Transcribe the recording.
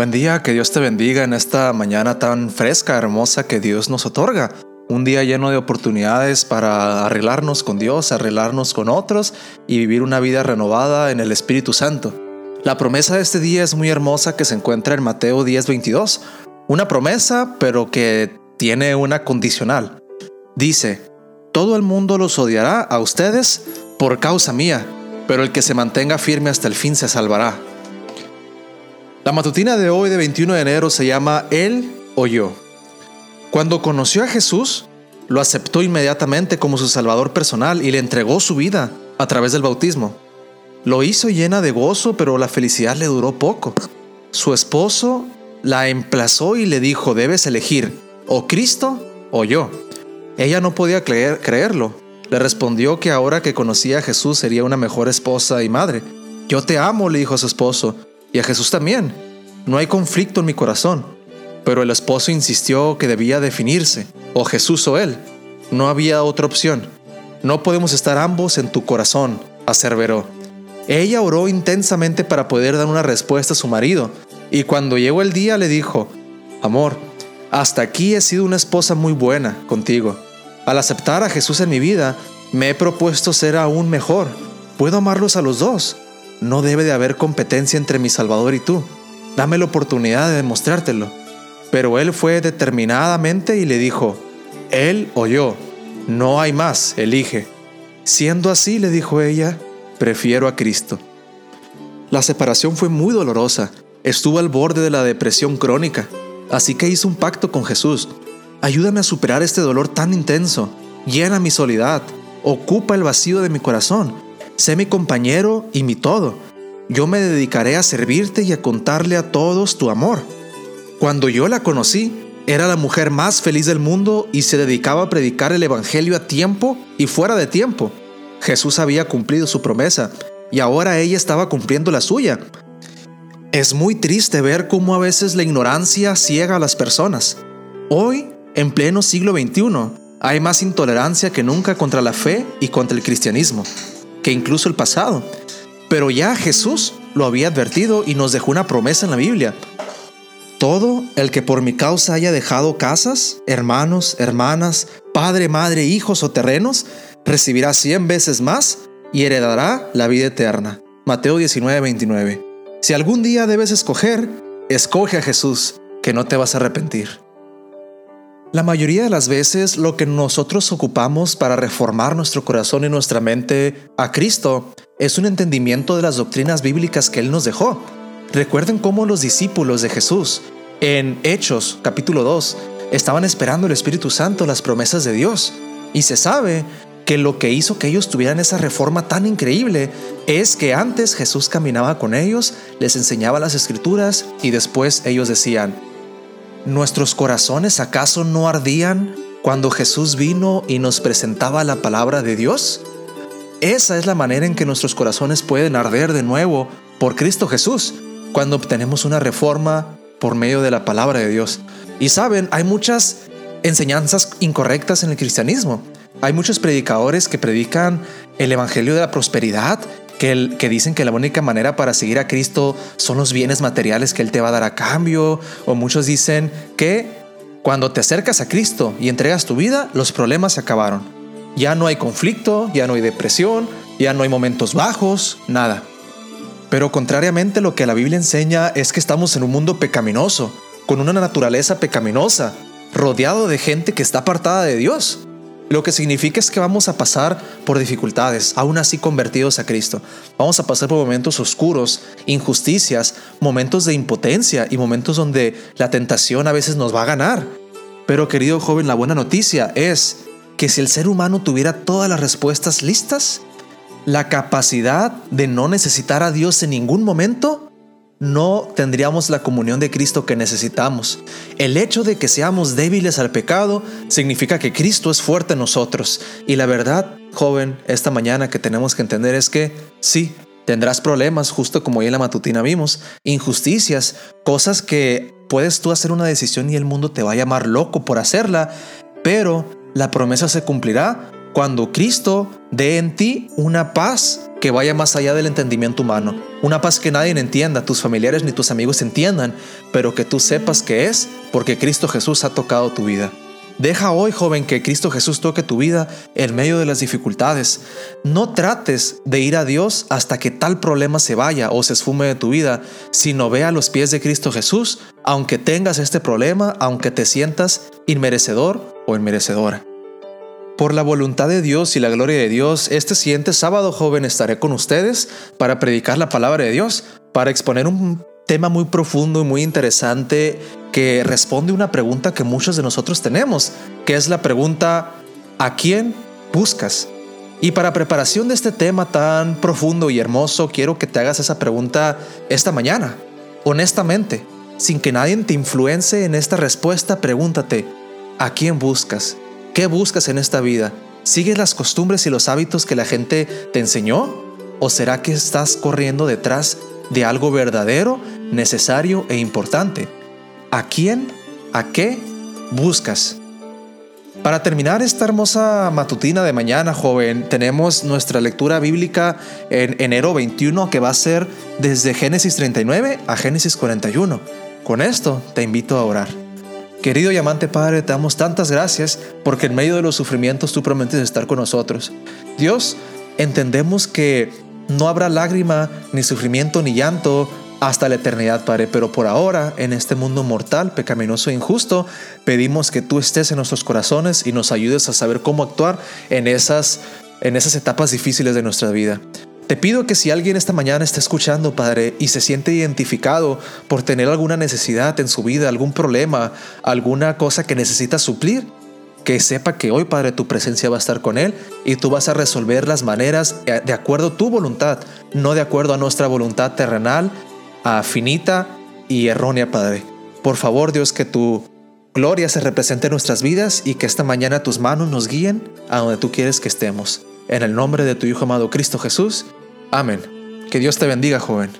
Buen día, que Dios te bendiga en esta mañana tan fresca, hermosa que Dios nos otorga. Un día lleno de oportunidades para arreglarnos con Dios, arreglarnos con otros y vivir una vida renovada en el Espíritu Santo. La promesa de este día es muy hermosa que se encuentra en Mateo 10:22. Una promesa, pero que tiene una condicional. Dice, todo el mundo los odiará a ustedes por causa mía, pero el que se mantenga firme hasta el fin se salvará. La matutina de hoy de 21 de enero se llama Él o yo. Cuando conoció a Jesús, lo aceptó inmediatamente como su Salvador personal y le entregó su vida a través del bautismo. Lo hizo llena de gozo, pero la felicidad le duró poco. Su esposo la emplazó y le dijo, debes elegir o Cristo o yo. Ella no podía creerlo. Le respondió que ahora que conocía a Jesús sería una mejor esposa y madre. Yo te amo, le dijo a su esposo, y a Jesús también. No hay conflicto en mi corazón. Pero el esposo insistió que debía definirse, o Jesús o él. No había otra opción. No podemos estar ambos en tu corazón, aseveró. Ella oró intensamente para poder dar una respuesta a su marido, y cuando llegó el día le dijo, Amor, hasta aquí he sido una esposa muy buena contigo. Al aceptar a Jesús en mi vida, me he propuesto ser aún mejor. Puedo amarlos a los dos. No debe de haber competencia entre mi Salvador y tú. Dame la oportunidad de demostrártelo. Pero él fue determinadamente y le dijo, Él o yo, no hay más, elige. Siendo así, le dijo ella, prefiero a Cristo. La separación fue muy dolorosa, estuvo al borde de la depresión crónica, así que hizo un pacto con Jesús. Ayúdame a superar este dolor tan intenso, llena mi soledad, ocupa el vacío de mi corazón, sé mi compañero y mi todo. Yo me dedicaré a servirte y a contarle a todos tu amor. Cuando yo la conocí, era la mujer más feliz del mundo y se dedicaba a predicar el Evangelio a tiempo y fuera de tiempo. Jesús había cumplido su promesa y ahora ella estaba cumpliendo la suya. Es muy triste ver cómo a veces la ignorancia ciega a las personas. Hoy, en pleno siglo XXI, hay más intolerancia que nunca contra la fe y contra el cristianismo, que incluso el pasado. Pero ya Jesús lo había advertido y nos dejó una promesa en la Biblia. Todo el que por mi causa haya dejado casas, hermanos, hermanas, padre, madre, hijos o terrenos, recibirá cien veces más y heredará la vida eterna. Mateo 19, 29. Si algún día debes escoger, escoge a Jesús, que no te vas a arrepentir. La mayoría de las veces lo que nosotros ocupamos para reformar nuestro corazón y nuestra mente a Cristo es un entendimiento de las doctrinas bíblicas que Él nos dejó. Recuerden cómo los discípulos de Jesús en Hechos capítulo 2 estaban esperando el Espíritu Santo, las promesas de Dios. Y se sabe que lo que hizo que ellos tuvieran esa reforma tan increíble es que antes Jesús caminaba con ellos, les enseñaba las escrituras y después ellos decían, ¿nuestros corazones acaso no ardían cuando Jesús vino y nos presentaba la palabra de Dios? Esa es la manera en que nuestros corazones pueden arder de nuevo por Cristo Jesús, cuando obtenemos una reforma por medio de la palabra de Dios. Y saben, hay muchas enseñanzas incorrectas en el cristianismo. Hay muchos predicadores que predican el Evangelio de la prosperidad, que, dicen que la única manera para seguir a Cristo son los bienes materiales que Él te va a dar a cambio, o muchos dicen que cuando te acercas a Cristo y entregas tu vida, los problemas se acabaron. Ya no hay conflicto, ya no hay depresión, ya no hay momentos bajos, nada. Pero contrariamente lo que la Biblia enseña es que estamos en un mundo pecaminoso, con una naturaleza pecaminosa, rodeado de gente que está apartada de Dios. Lo que significa es que vamos a pasar por dificultades, aún así convertidos a Cristo. Vamos a pasar por momentos oscuros, injusticias, momentos de impotencia y momentos donde la tentación a veces nos va a ganar. Pero querido joven, la buena noticia es que si el ser humano tuviera todas las respuestas listas, la capacidad de no necesitar a Dios en ningún momento no tendríamos la comunión de Cristo que necesitamos. El hecho de que seamos débiles al pecado significa que Cristo es fuerte en nosotros. Y la verdad, joven, esta mañana que tenemos que entender es que sí, tendrás problemas, justo como hoy en la matutina vimos, injusticias, cosas que puedes tú hacer una decisión y el mundo te va a llamar loco por hacerla, pero la promesa se cumplirá cuando Cristo dé en ti una paz que vaya más allá del entendimiento humano. Una paz que nadie entienda, tus familiares ni tus amigos entiendan, pero que tú sepas que es porque Cristo Jesús ha tocado tu vida. Deja hoy, joven, que Cristo Jesús toque tu vida en medio de las dificultades. No trates de ir a Dios hasta que tal problema se vaya o se esfume de tu vida, sino ve a los pies de Cristo Jesús, aunque tengas este problema, aunque te sientas inmerecedor o inmerecedora. Por la voluntad de Dios y la gloria de Dios, este siguiente sábado, joven, estaré con ustedes para predicar la palabra de Dios, para exponer un tema muy profundo y muy interesante que responde una pregunta que muchos de nosotros tenemos, que es la pregunta ¿a quién buscas? Y para preparación de este tema tan profundo y hermoso, quiero que te hagas esa pregunta esta mañana, honestamente, sin que nadie te influencie en esta respuesta, pregúntate, ¿a quién buscas? ¿Qué buscas en esta vida? ¿Sigues las costumbres y los hábitos que la gente te enseñó? ¿O será que estás corriendo detrás de algo verdadero necesario e importante. ¿A quién? ¿A qué buscas? Para terminar esta hermosa matutina de mañana, joven, tenemos nuestra lectura bíblica en enero 21 que va a ser desde Génesis 39 a Génesis 41. Con esto te invito a orar. Querido y amante Padre, te damos tantas gracias porque en medio de los sufrimientos tú prometes estar con nosotros. Dios, entendemos que no habrá lágrima, ni sufrimiento, ni llanto hasta la eternidad, Padre. Pero por ahora, en este mundo mortal, pecaminoso e injusto, pedimos que tú estés en nuestros corazones y nos ayudes a saber cómo actuar en esas, en esas etapas difíciles de nuestra vida. Te pido que si alguien esta mañana está escuchando, Padre, y se siente identificado por tener alguna necesidad en su vida, algún problema, alguna cosa que necesita suplir, que sepa que hoy, Padre, tu presencia va a estar con él y tú vas a resolver las maneras eh, de acuerdo a tu voluntad, no de acuerdo a nuestra voluntad terrenal finita y errónea, Padre. Por favor, Dios, que tu gloria se represente en nuestras vidas y que esta mañana tus manos nos guíen a donde tú quieres que estemos. En el nombre de tu Hijo amado Cristo Jesús. Amén. Que Dios te bendiga, joven.